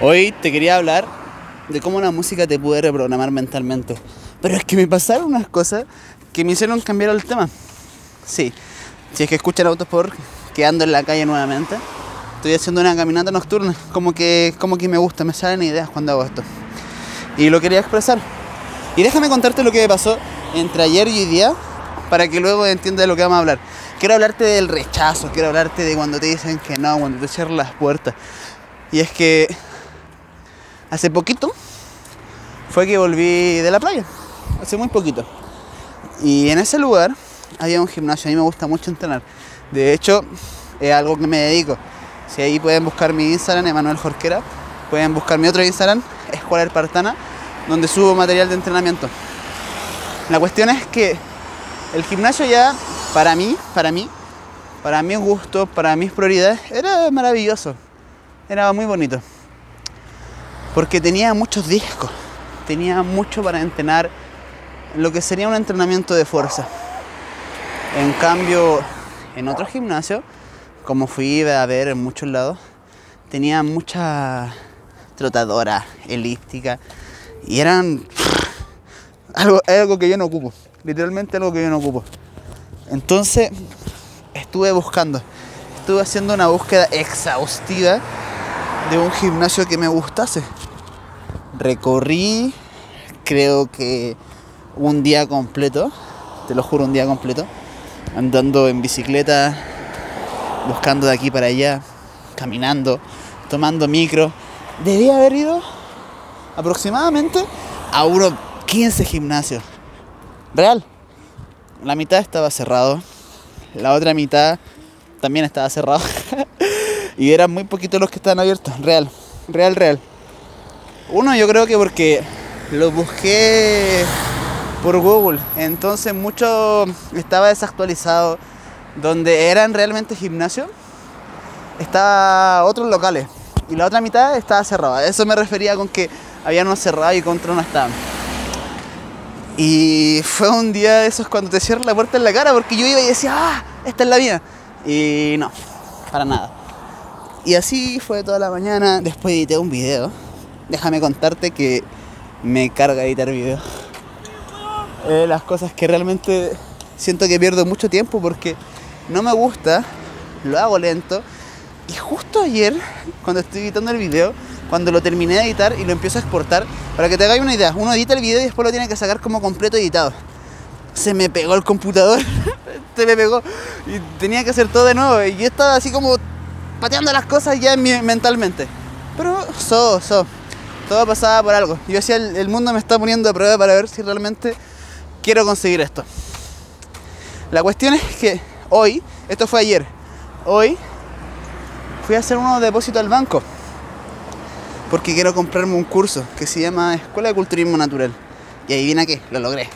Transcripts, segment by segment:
Hoy te quería hablar de cómo la música te puede reprogramar mentalmente. Pero es que me pasaron unas cosas que me hicieron cambiar el tema. Sí, si es que escuchan autos por que ando en la calle nuevamente, estoy haciendo una caminata nocturna. Como que, como que me gusta, me salen ideas cuando hago esto. Y lo quería expresar. Y déjame contarte lo que me pasó entre ayer y hoy día para que luego entiendas de lo que vamos a hablar. Quiero hablarte del rechazo, quiero hablarte de cuando te dicen que no, cuando te cierran las puertas. Y es que Hace poquito fue que volví de la playa, hace muy poquito. Y en ese lugar había un gimnasio, a mí me gusta mucho entrenar. De hecho, es algo que me dedico. Si ahí pueden buscar mi Instagram, Emanuel Jorquera, pueden buscar mi otro Instagram, Escuela Espartana, donde subo material de entrenamiento. La cuestión es que el gimnasio ya, para mí, para mí, para mis gustos, para mis prioridades, era maravilloso. Era muy bonito porque tenía muchos discos, tenía mucho para entrenar lo que sería un entrenamiento de fuerza. En cambio, en otros gimnasios, como fui a ver en muchos lados, tenía mucha trotadora, elíptica, y eran algo, algo que yo no ocupo, literalmente algo que yo no ocupo. Entonces, estuve buscando, estuve haciendo una búsqueda exhaustiva de un gimnasio que me gustase recorrí creo que un día completo, te lo juro, un día completo, andando en bicicleta, buscando de aquí para allá, caminando, tomando micro. Debía haber ido aproximadamente a unos 15 gimnasios. Real. La mitad estaba cerrado, la otra mitad también estaba cerrado. y eran muy poquitos los que estaban abiertos. Real, real, real. Uno yo creo que porque lo busqué por Google, entonces mucho estaba desactualizado. Donde eran realmente gimnasios, estaba otros locales y la otra mitad estaba cerrada. Eso me refería con que había uno cerrado y contra uno estaban. Y fue un día de esos cuando te cierran la puerta en la cara porque yo iba y decía, ah, esta es la vida. Y no, para nada. Y así fue toda la mañana. Después edité un video déjame contarte que me carga editar videos. Eh, las cosas que realmente siento que pierdo mucho tiempo porque no me gusta, lo hago lento. Y justo ayer, cuando estoy editando el video, cuando lo terminé de editar y lo empiezo a exportar, para que te hagáis una idea, uno edita el video y después lo tiene que sacar como completo editado. Se me pegó el computador, se me pegó y tenía que hacer todo de nuevo. Y estaba así como pateando las cosas ya mentalmente. Pero so, so todo pasaba por algo. Yo decía, el, mundo me está poniendo a prueba para ver si realmente quiero conseguir esto. La cuestión es que hoy, esto fue ayer, hoy fui a hacer unos depósitos al banco. Porque quiero comprarme un curso que se llama Escuela de Culturismo Natural. Y ahí viene que lo logré.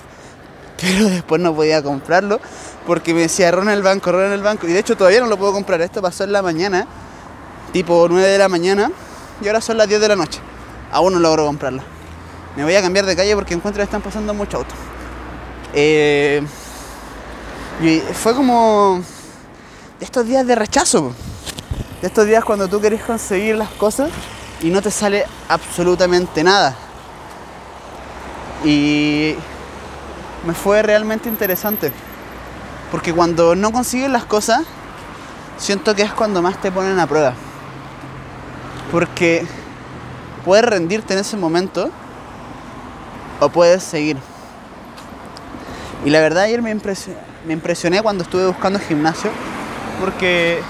Pero después no podía comprarlo porque me decía, en el banco, en el banco. Y de hecho todavía no lo puedo comprar. Esto pasó en la mañana, tipo 9 de la mañana, y ahora son las 10 de la noche aún no logro comprarla. Me voy a cambiar de calle porque encuentro que están pasando muchos autos. Eh, y fue como de estos días de rechazo. De estos días cuando tú querés conseguir las cosas y no te sale absolutamente nada. Y me fue realmente interesante. Porque cuando no consigues las cosas, siento que es cuando más te ponen a prueba. Porque puedes rendirte en ese momento o puedes seguir. Y la verdad ayer me impresioné, cuando estuve buscando gimnasio porque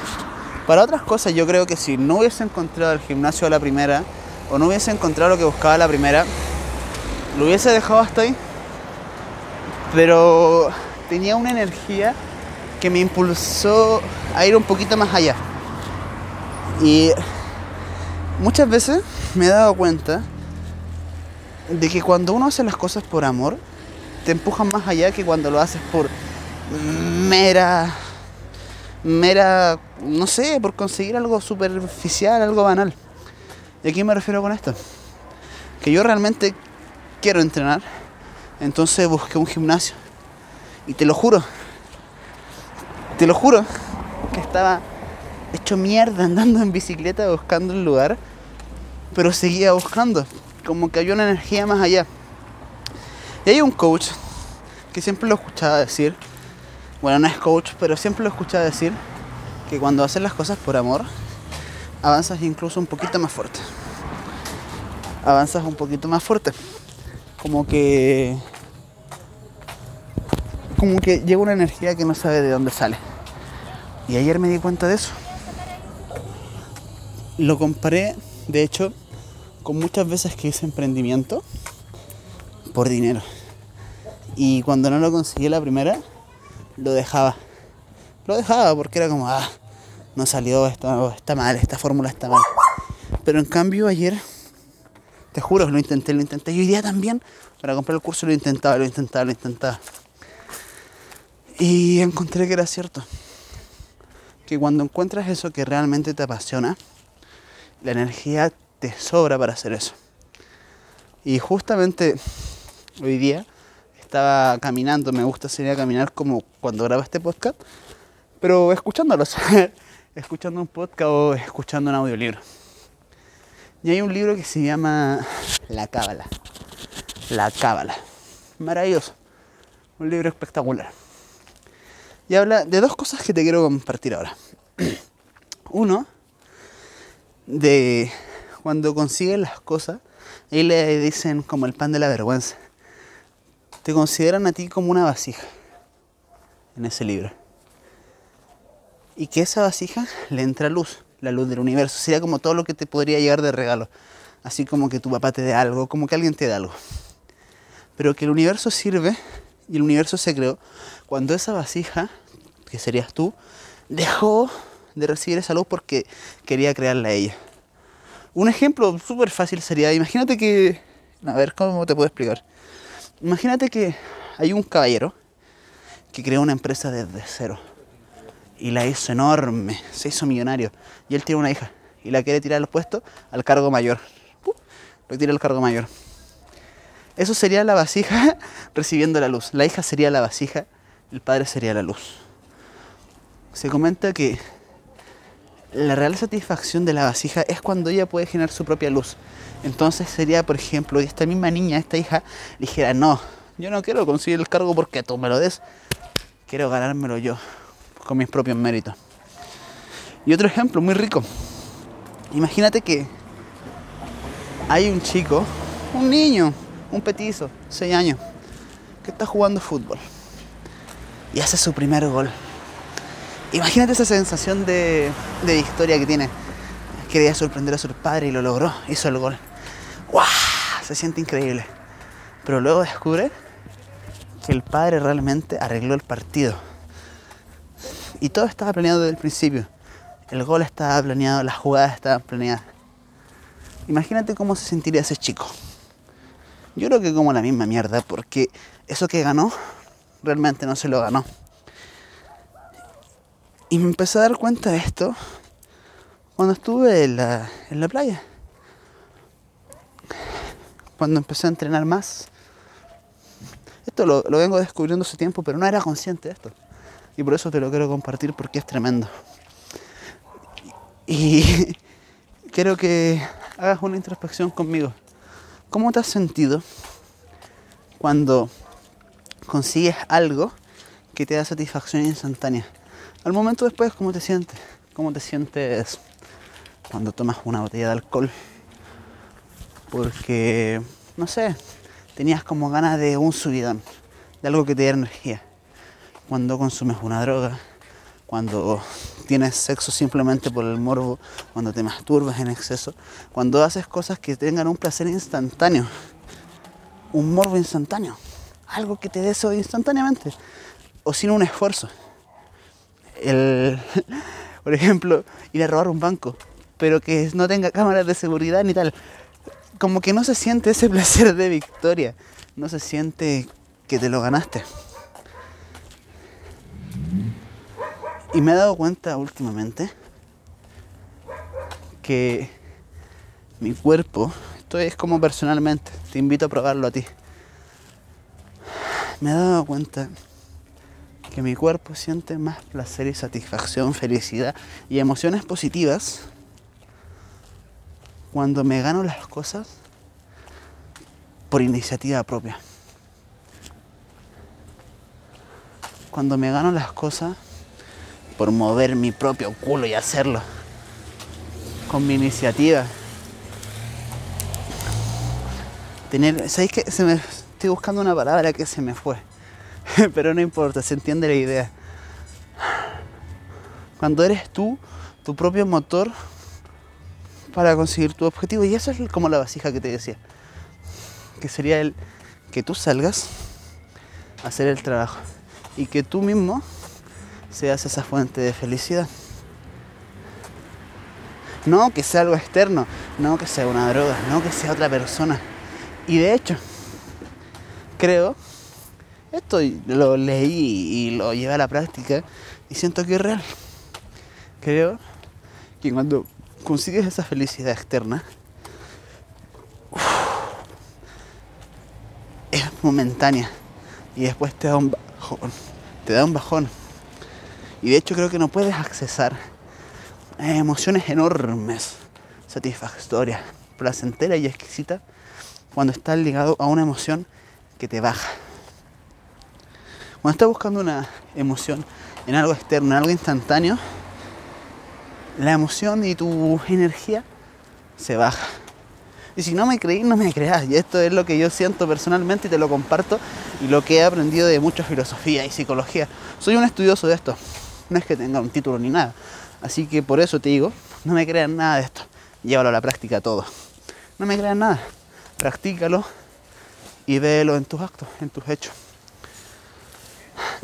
para otras cosas yo creo que si no hubiese encontrado el gimnasio a la primera o no hubiese encontrado lo que buscaba a la primera, lo hubiese dejado hasta ahí. Pero tenía una energía que me impulsó a ir un poquito más allá. Y muchas veces me he dado cuenta de que cuando uno hace las cosas por amor, te empujan más allá que cuando lo haces por mera, mera, no sé, por conseguir algo superficial, algo banal. ¿Y a qué me refiero con esto? Que yo realmente quiero entrenar, entonces busqué un gimnasio. Y te lo juro, te lo juro, que estaba hecho mierda andando en bicicleta buscando un lugar pero seguía buscando, como que había una energía más allá. Y hay un coach que siempre lo escuchaba decir, bueno, no es coach, pero siempre lo escuchaba decir, que cuando haces las cosas por amor, avanzas incluso un poquito más fuerte. Avanzas un poquito más fuerte. Como que como que llega una energía que no sabe de dónde sale. Y ayer me di cuenta de eso. Lo comparé, de hecho, con muchas veces que hice emprendimiento por dinero. Y cuando no lo conseguí la primera, lo dejaba. Lo dejaba porque era como, ah, no salió, está, está mal, esta fórmula está mal. Pero en cambio ayer, te juro, lo intenté, lo intenté. Y hoy día también, para comprar el curso lo intentaba, lo intentaba, lo intentaba. Y encontré que era cierto. Que cuando encuentras eso que realmente te apasiona, la energía te sobra para hacer eso. Y justamente hoy día estaba caminando, me gusta sería caminar como cuando grabo este podcast, pero escuchándolos, escuchando un podcast o escuchando un audiolibro. Y hay un libro que se llama La Cábala. La Cábala. Maravilloso. Un libro espectacular y habla de dos cosas que te quiero compartir ahora. Uno, de cuando consigues las cosas, ahí le dicen como el pan de la vergüenza. Te consideran a ti como una vasija en ese libro. Y que esa vasija le entra luz, la luz del universo. Sería como todo lo que te podría llegar de regalo. Así como que tu papá te dé algo, como que alguien te dé algo. Pero que el universo sirve y el universo se creó cuando esa vasija que serías tú, dejó de recibir esa luz porque quería crearla ella. Un ejemplo súper fácil sería, imagínate que, a ver, ¿cómo te puedo explicar? Imagínate que hay un caballero que creó una empresa desde cero y la hizo enorme, se hizo millonario y él tiene una hija y la quiere tirar al puesto al cargo mayor. Uh, lo tira al cargo mayor. Eso sería la vasija recibiendo la luz. La hija sería la vasija, el padre sería la luz se comenta que la real satisfacción de la vasija es cuando ella puede generar su propia luz. Entonces sería, por ejemplo, esta misma niña, esta hija, dijera, no, yo no quiero conseguir el cargo porque tú me lo des, quiero ganármelo yo, con mis propios méritos. Y otro ejemplo muy rico. Imagínate que hay un chico, un niño, un petizo, 6 años, que está jugando fútbol y hace su primer gol Imagínate esa sensación de, victoria que tiene. Quería sorprender a su padre y lo logró, hizo el gol. ¡Wow! Se siente increíble. Pero luego descubre que el padre realmente arregló el partido. Y todo estaba planeado desde el principio. El gol estaba planeado, las jugadas estaban planeadas. Imagínate cómo se sentiría ese chico. Yo creo que como la misma mierda, porque eso que ganó, realmente no se lo ganó. Y me empecé a dar cuenta de esto cuando estuve en la, en la playa. Cuando empecé a entrenar más. Esto lo, lo vengo descubriendo hace tiempo, pero no era consciente de esto. Y por eso te lo quiero compartir porque es tremendo. Y quiero que hagas una introspección conmigo. ¿Cómo te has sentido cuando consigues algo que te da satisfacción instantánea? Al momento después, ¿cómo te sientes? ¿Cómo te sientes cuando tomas una botella de alcohol? Porque, no sé, tenías como ganas de un subidón, de algo que te diera energía. Cuando consumes una droga, cuando tienes sexo simplemente por el morbo, cuando te masturbas en exceso, cuando haces cosas que tengan un placer instantáneo, un morbo instantáneo, algo que te dé eso instantáneamente o sin un esfuerzo el, por ejemplo, ir a robar un banco, pero que no tenga cámaras de seguridad ni tal. Como que no se siente ese placer de victoria, no se siente que te lo ganaste. Y me he dado cuenta últimamente que mi cuerpo, esto es como personalmente, te invito a probarlo a ti. Me he dado cuenta que mi cuerpo siente más placer y satisfacción, felicidad y emociones positivas cuando me gano las cosas por iniciativa propia. Cuando me gano las cosas por mover mi propio culo y hacerlo. Con mi iniciativa. Tener, ¿sabéis que se me estoy buscando una palabra que se me fue? Pero no importa, se entiende la idea. Cuando eres tú, tu propio motor para conseguir tu objetivo. Y eso es como la vasija que te decía. Que sería el que tú salgas a hacer el trabajo. Y que tú mismo seas esa fuente de felicidad. No que sea algo externo, no que sea una droga, no que sea otra persona. Y de hecho, creo, esto lo leí y lo llevé a la práctica y siento que es real. Creo que cuando consigues esa felicidad externa, es momentánea y después te da un bajón, te da un bajón. Y de hecho creo que no puedes accesar a emociones enormes, satisfactorias, placenteras y exquisitas cuando estás ligado a una emoción que te baja. Cuando estás buscando una emoción en algo externo, en algo instantáneo, la emoción y tu energía se baja. Y si no me creí, no me creas. Y esto es lo que yo siento personalmente y te lo comparto y lo que he aprendido de mucha filosofía y psicología. Soy un estudioso de esto. No es que tenga un título ni nada. Así que por eso te digo, no me crean nada de esto. Llévalo a la práctica todo. No me crean nada. Practícalo y véelo en tus actos, en tus hechos.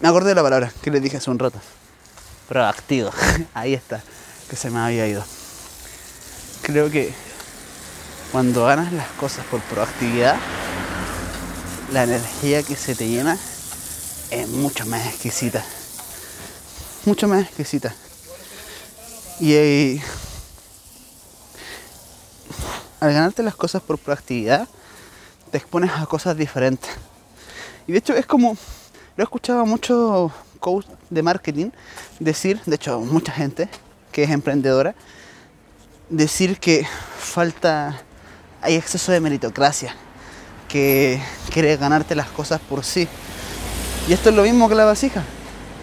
Me acordé de la palabra que le dije hace un rato. Proactivo. Ahí está que se me había ido. Creo que cuando ganas las cosas por proactividad, la energía que se te llena es mucho más exquisita. Mucho más exquisita. Y eh, al ganarte las cosas por proactividad, te expones a cosas diferentes. Y de hecho es como, lo he escuchado a muchos coach de marketing decir, de hecho mucha gente, que es emprendedora, decir que falta, hay exceso de meritocracia, que quieres ganarte las cosas por sí. Y esto es lo mismo que la vasija.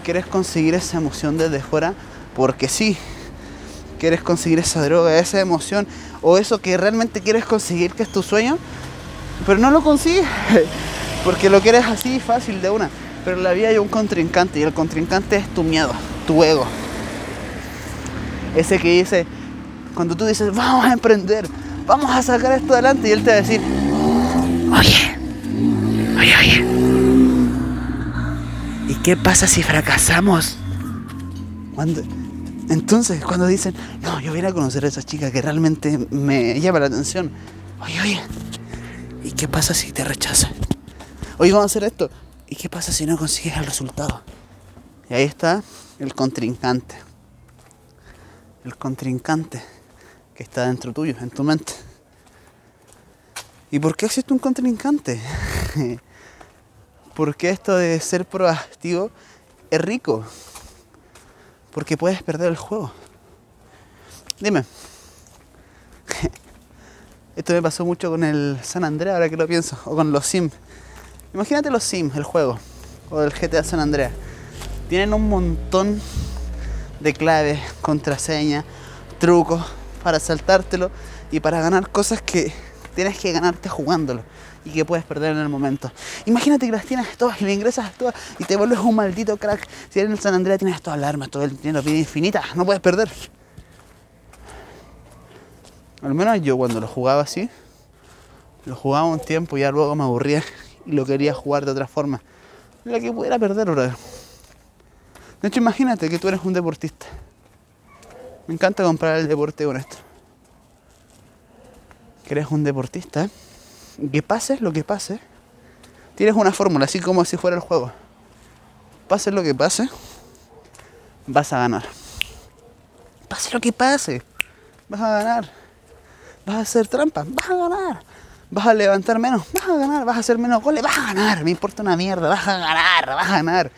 Quieres conseguir esa emoción desde fuera porque sí. Quieres conseguir esa droga, esa emoción o eso que realmente quieres conseguir, que es tu sueño, pero no lo consigues porque lo quieres así fácil de una. Pero en la vida hay un contrincante y el contrincante es tu miedo, tu ego, ese que dice, cuando tú dices, vamos a emprender, vamos a sacar esto adelante, y él te va a decir, oye, oye, oye, ¿y qué pasa si fracasamos? Cuando, entonces, cuando dicen, no, yo voy a conocer a esa chica que realmente me llama la atención, oye, oye, ¿y qué pasa si te rechaza? Oye, vamos a hacer esto, ¿y qué pasa si no consigues el resultado? Y ahí está el contrincante el contrincante que está dentro tuyo, en tu mente. ¿Y por qué existe un contrincante? Porque esto de ser proactivo es rico. Porque puedes perder el juego. Dime. Esto me pasó mucho con el San Andreas, ahora que lo pienso, o con los Sims. Imagínate los Sims, el juego, o el GTA San Andreas. Tienen un montón de claves, contraseñas, trucos para saltártelo y para ganar cosas que tienes que ganarte jugándolo y que puedes perder en el momento. Imagínate que las tienes todas y le ingresas todas y te vuelves un maldito crack. Si eres en San Andreas tienes todas las armas, todo el dinero, vida infinita, no puedes perder. Al menos yo cuando lo jugaba así, lo jugaba un tiempo y ya luego me aburría y lo quería jugar de otra forma. La que pudiera perder, brother. De hecho, imagínate que tú eres un deportista. Me encanta comprar el deporte con esto. Que eres un deportista. Que pases lo que pase. Tienes una fórmula, así como si fuera el juego. Pase lo que pase, vas a ganar. Pase lo que pase, vas a ganar. Vas a hacer trampa, vas a ganar. Vas a levantar menos, vas a ganar. Vas a hacer menos goles, vas a ganar. Me importa una mierda, vas a ganar, vas a ganar.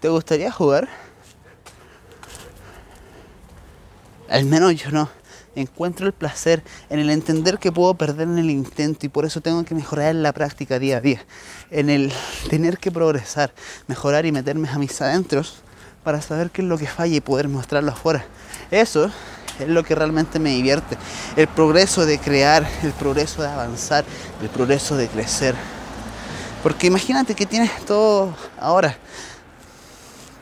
¿Te gustaría jugar? Al menos yo no. Encuentro el placer en el entender que puedo perder en el intento y por eso tengo que mejorar en la práctica día a día. En el tener que progresar, mejorar y meterme a mis adentros para saber qué es lo que falla y poder mostrarlo afuera. Eso es lo que realmente me divierte. El progreso de crear, el progreso de avanzar, el progreso de crecer. Porque imagínate que tienes todo ahora.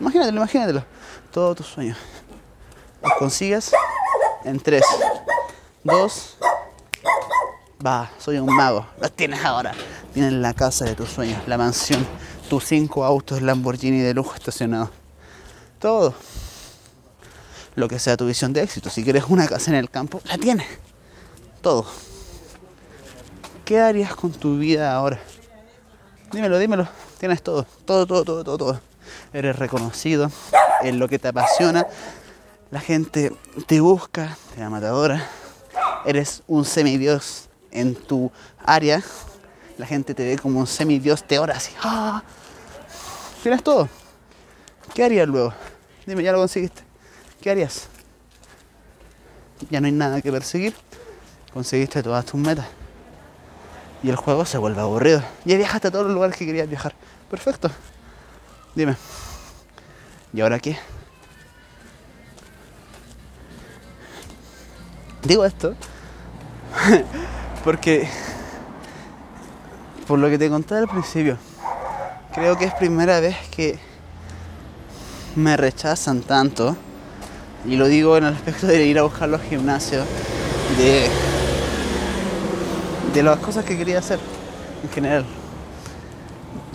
Imagínatelo, imagínatelo. Todos tus sueños. Los consigas en 3, 2, va, soy un mago. Los tienes ahora. Tienes la casa de tus sueños, la mansión, tus cinco autos Lamborghini de lujo estacionados. Todo. Lo que sea tu visión de éxito. Si quieres una casa en el campo, la tienes. Todo. ¿Qué harías con tu vida ahora? Dímelo, dímelo. Tienes todo. Todo, todo, todo, todo, todo. Eres reconocido en lo que te apasiona, la gente te busca, te da matadora, eres un semidios en tu área, la gente te ve como un semidios, te ora así, ¡ah! Tienes todo. ¿Qué harías luego? Dime, ya lo conseguiste. ¿Qué harías? Ya no hay nada que perseguir. Conseguiste todas tus metas. Y el juego se vuelve aburrido. Ya viajaste a todos los lugares que querías viajar. Perfecto. Dime. ¿Y ahora qué? Digo esto porque, por lo que te conté al principio, creo que es primera vez que me rechazan tanto, y lo digo en el aspecto de ir a buscar los gimnasios, de, de las cosas que quería hacer en general.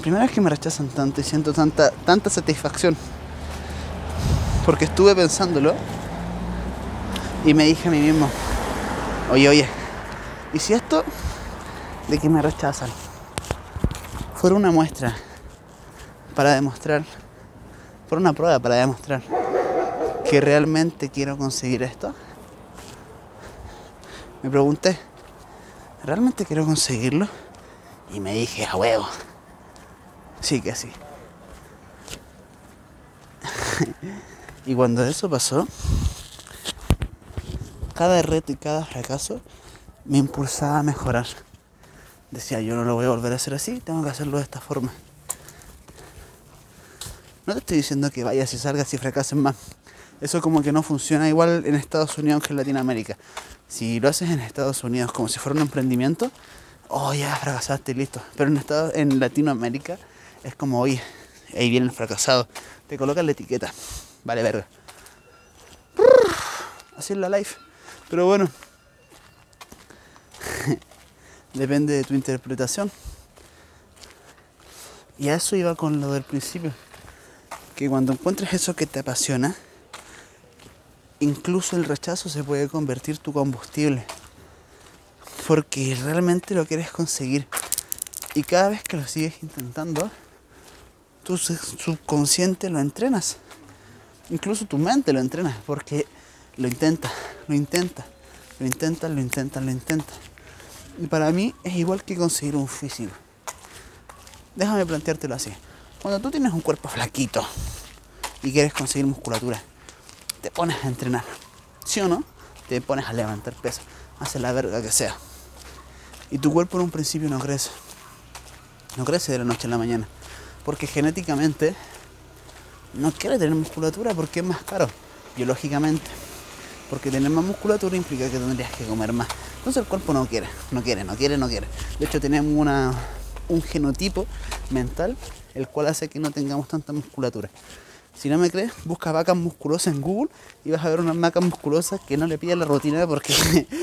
Primera vez que me rechazan tanto y siento tanta, tanta satisfacción, porque estuve pensándolo y me dije a mí mismo, oye, oye, ¿y si esto de que me rechazan fuera una muestra para demostrar, fuera una prueba para demostrar que realmente quiero conseguir esto? Me pregunté, ¿realmente quiero conseguirlo? Y me dije, a huevo. Sí que sí. y cuando eso pasó, cada reto y cada fracaso me impulsaba a mejorar. Decía, yo no lo voy a volver a hacer así, tengo que hacerlo de esta forma. No te estoy diciendo que vayas y salgas y fracases más. Eso como que no funciona igual en Estados Unidos que en Latinoamérica. Si lo haces en Estados Unidos como si fuera un emprendimiento, oh ya fracasaste, listo. Pero en, Estados, en Latinoamérica es como, oye, ahí viene el fracasado. Te colocan la etiqueta. Vale, verga. Así es la life. Pero bueno, depende de tu interpretación. Y a eso iba con lo del principio. Que cuando encuentres eso que te apasiona, incluso el rechazo se puede convertir tu combustible. Porque realmente lo quieres conseguir. Y cada vez que lo sigues intentando, tu subconsciente lo entrenas. Incluso tu mente lo entrenas. Porque lo intenta, lo intenta, lo intenta, lo intenta, lo intenta. Y para mí es igual que conseguir un físico. Déjame planteártelo así. Cuando tú tienes un cuerpo flaquito y quieres conseguir musculatura, te pones a entrenar. ¿Sí o no? Te pones a levantar peso, haces la verga que sea. Y tu cuerpo en un principio no crece. No crece de la noche a la mañana. Porque genéticamente no quiere tener musculatura porque es más caro, biológicamente. Porque tener más musculatura implica que tendrías que comer más. Entonces el cuerpo no quiere, no quiere, no quiere, no quiere. De hecho tenemos una, un genotipo mental el cual hace que no tengamos tanta musculatura. Si no me crees, busca vacas musculosas en Google y vas a ver unas vacas musculosas que no le piden la rutina porque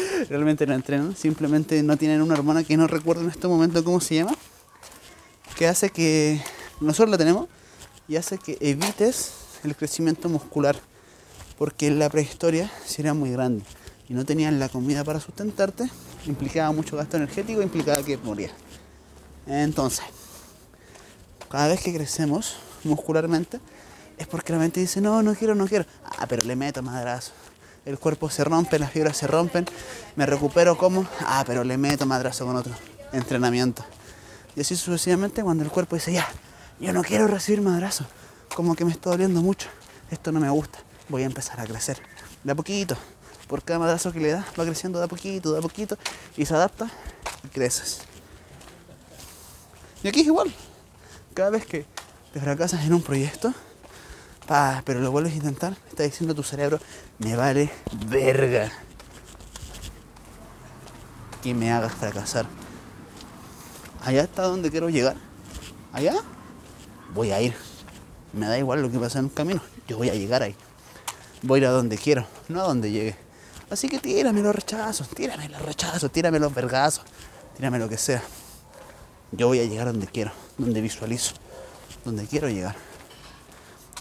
realmente no entrenan, simplemente no tienen una hormona que no recuerdo en este momento cómo se llama, que hace que nosotros la tenemos y hace que evites el crecimiento muscular porque en la prehistoria, si era muy grande y no tenían la comida para sustentarte, implicaba mucho gasto energético, implicaba que morías. Entonces, cada vez que crecemos muscularmente, es porque la mente dice, no, no quiero, no quiero. Ah, pero le meto madrazo. El cuerpo se rompe, las fibras se rompen, me recupero como, ah, pero le meto madrazo con otro entrenamiento. Y así sucesivamente cuando el cuerpo dice, ya, yo no quiero recibir madrazo, como que me está doliendo mucho, esto no me gusta voy a empezar a crecer. De a poquito, por cada madrazo que le das, va creciendo de a poquito, de a poquito, y se adapta y creces. Y aquí es igual. Cada vez que te fracasas en un proyecto, pero lo vuelves a intentar, está diciendo tu cerebro, me vale verga que me hagas fracasar. Allá está donde quiero llegar. Allá voy a ir. Me da igual lo que pasa en el camino. Yo voy a llegar ahí. Voy a ir a donde quiero, no a donde llegue. Así que tírame los rechazos, tírame los rechazos, tírame los vergazos, tírame lo que sea. Yo voy a llegar donde quiero, donde visualizo, donde quiero llegar.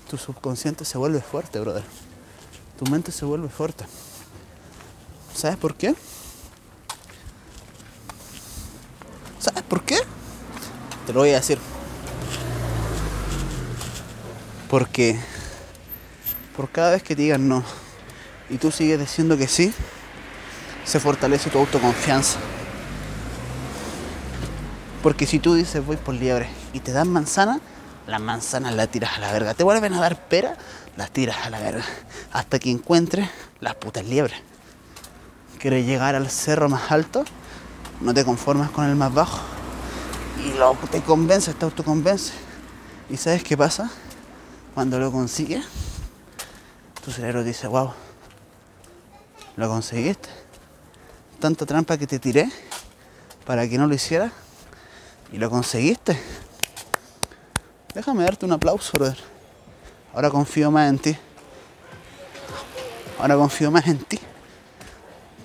Tu subconsciente se vuelve fuerte, brother. Tu mente se vuelve fuerte. ¿Sabes por qué? ¿Sabes por qué? Te lo voy a decir. Porque por cada vez que te digan no y tú sigues diciendo que sí, se fortalece tu autoconfianza. Porque si tú dices voy por liebre y te dan manzana, las manzanas las tiras a la verga. Te vuelven a dar pera, las tiras a la verga. Hasta que encuentres las putas liebres. ¿Quieres llegar al cerro más alto? No te conformas con el más bajo. Y lo, te convence, te autoconvence. ¿Y sabes qué pasa? Cuando lo consigues, tu cerebro dice, wow, lo conseguiste. Tanta trampa que te tiré para que no lo hiciera y lo conseguiste. Déjame darte un aplauso, brother. Ahora confío más en ti. Ahora confío más en ti.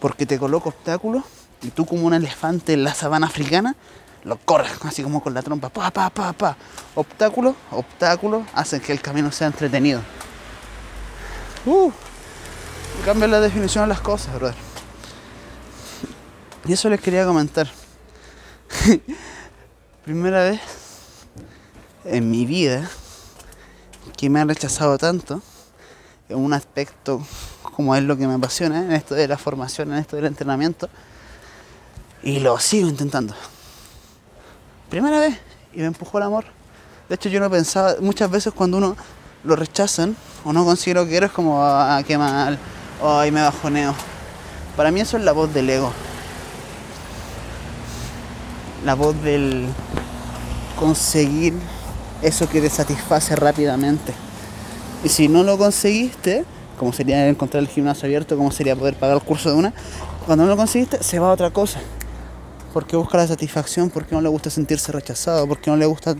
Porque te coloco obstáculos y tú como un elefante en la sabana africana lo corres así como con la trompa. Pa, pa, pa, pa. Obstáculos, obstáculos hacen que el camino sea entretenido. Uh, cambia la definición de las cosas, brother. Y eso les quería comentar. Primera vez en mi vida que me han rechazado tanto en un aspecto como es lo que me apasiona, en esto de la formación, en esto del entrenamiento. Y lo sigo intentando. Primera vez y me empujó el amor. De hecho yo no pensaba, muchas veces cuando uno lo rechazan o no consigue lo que quiero es como, ah, qué mal, ay, me bajoneo. Para mí eso es la voz del ego. La voz del conseguir eso que te satisface rápidamente. Y si no lo conseguiste, como sería encontrar el gimnasio abierto, como sería poder pagar el curso de una, cuando no lo conseguiste, se va a otra cosa. Porque busca la satisfacción, porque no le gusta sentirse rechazado, porque no le gusta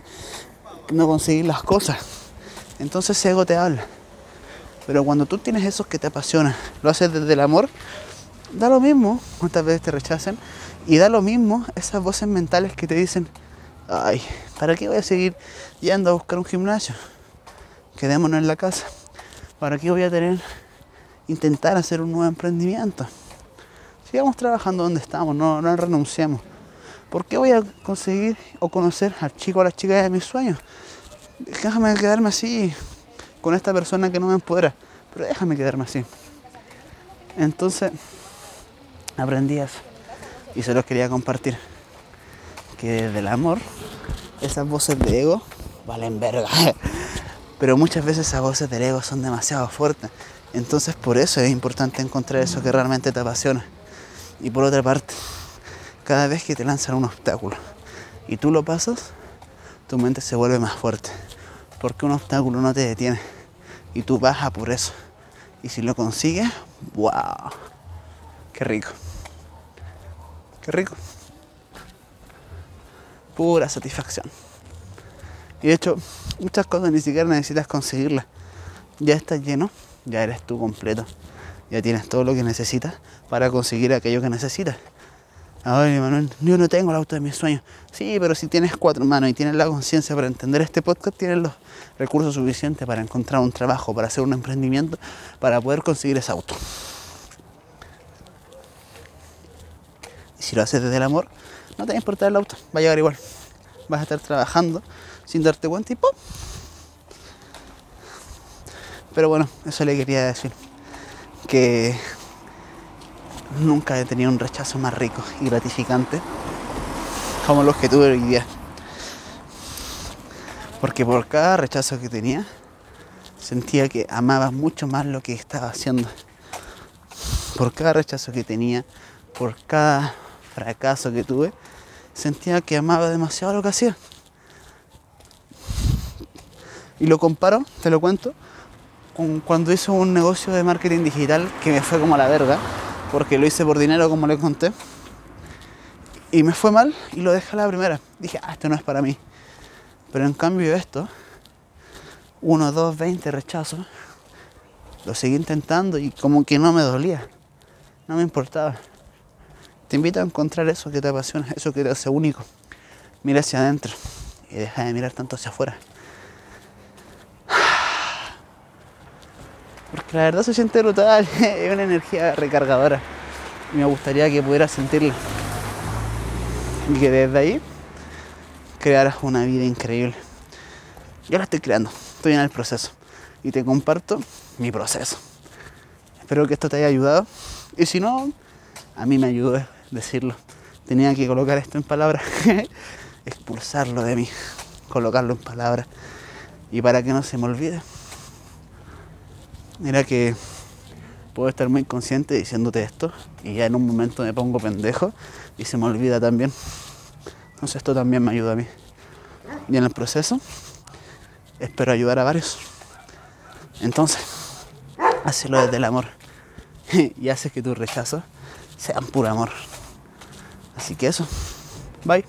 no conseguir las cosas. Entonces ese ego te habla. Pero cuando tú tienes eso que te apasiona, lo haces desde el amor, da lo mismo cuántas veces te rechacen y da lo mismo esas voces mentales que te dicen, ay, ¿para qué voy a seguir yendo a buscar un gimnasio? Quedémonos en la casa. ¿Para qué voy a tener, intentar hacer un nuevo emprendimiento? Sigamos trabajando donde estamos, no, no renunciemos. ¿Por qué voy a conseguir o conocer al chico o a la chica de mis sueños? Déjame quedarme así, con esta persona que no me empodera, pero déjame quedarme así. Entonces, aprendí eso y se los quería compartir. Que desde el amor, esas voces de ego valen verga. Pero muchas veces esas voces del ego son demasiado fuertes. Entonces por eso es importante encontrar eso que realmente te apasiona. Y por otra parte, cada vez que te lanzan un obstáculo y tú lo pasas, tu mente se vuelve más fuerte. Porque un obstáculo no te detiene y tú vas por eso. Y si lo consigues, wow, qué rico. Qué rico. Pura satisfacción. Y de hecho, muchas cosas ni siquiera necesitas conseguirlas. Ya estás lleno, ya eres tú completo. Ya tienes todo lo que necesitas para conseguir aquello que necesitas. Ay, Manuel, yo no tengo el auto de mis sueños. Sí, pero si tienes cuatro manos y tienes la conciencia para entender este podcast, tienes los recursos suficientes para encontrar un trabajo, para hacer un emprendimiento, para poder conseguir ese auto. Y si lo haces desde el amor, no te va a importar el auto, va a llegar igual. Vas a estar trabajando sin darte cuenta y ¡pum! Pero bueno, eso le quería decir. Que nunca he tenido un rechazo más rico y gratificante como los que tuve hoy día. Porque por cada rechazo que tenía, sentía que amaba mucho más lo que estaba haciendo. por cada rechazo que tenía, por cada fracaso que tuve, sentía que amaba demasiado lo que hacía. Y lo comparo, te lo cuento, con cuando hice un negocio de marketing digital que me fue como a la verga, porque lo hice por dinero como le conté. Y me fue mal y lo dejé a la primera. Dije, ah, esto no es para mí. Pero en cambio esto, uno, dos, veinte rechazos, lo seguí intentando y como que no me dolía. No me importaba. Te invito a encontrar eso que te apasiona, eso que te hace único. Mira hacia adentro y deja de mirar tanto hacia afuera. Porque la verdad se siente brutal, es una energía recargadora. Me gustaría que pudieras sentirla. Y que desde ahí crearas una vida increíble. Yo la estoy creando, estoy en el proceso. Y te comparto mi proceso. Espero que esto te haya ayudado. Y si no, a mí me ayudó decirlo. Tenía que colocar esto en palabras, expulsarlo de mí, colocarlo en palabras. Y para que no se me olvide. Mira que puedo estar muy consciente diciéndote esto y ya en un momento me pongo pendejo y se me olvida también. Entonces esto también me ayuda a mí. Y en el proceso espero ayudar a varios. Entonces, hazlo desde el amor y haces que tus rechazos sean puro amor. Así que eso. Bye.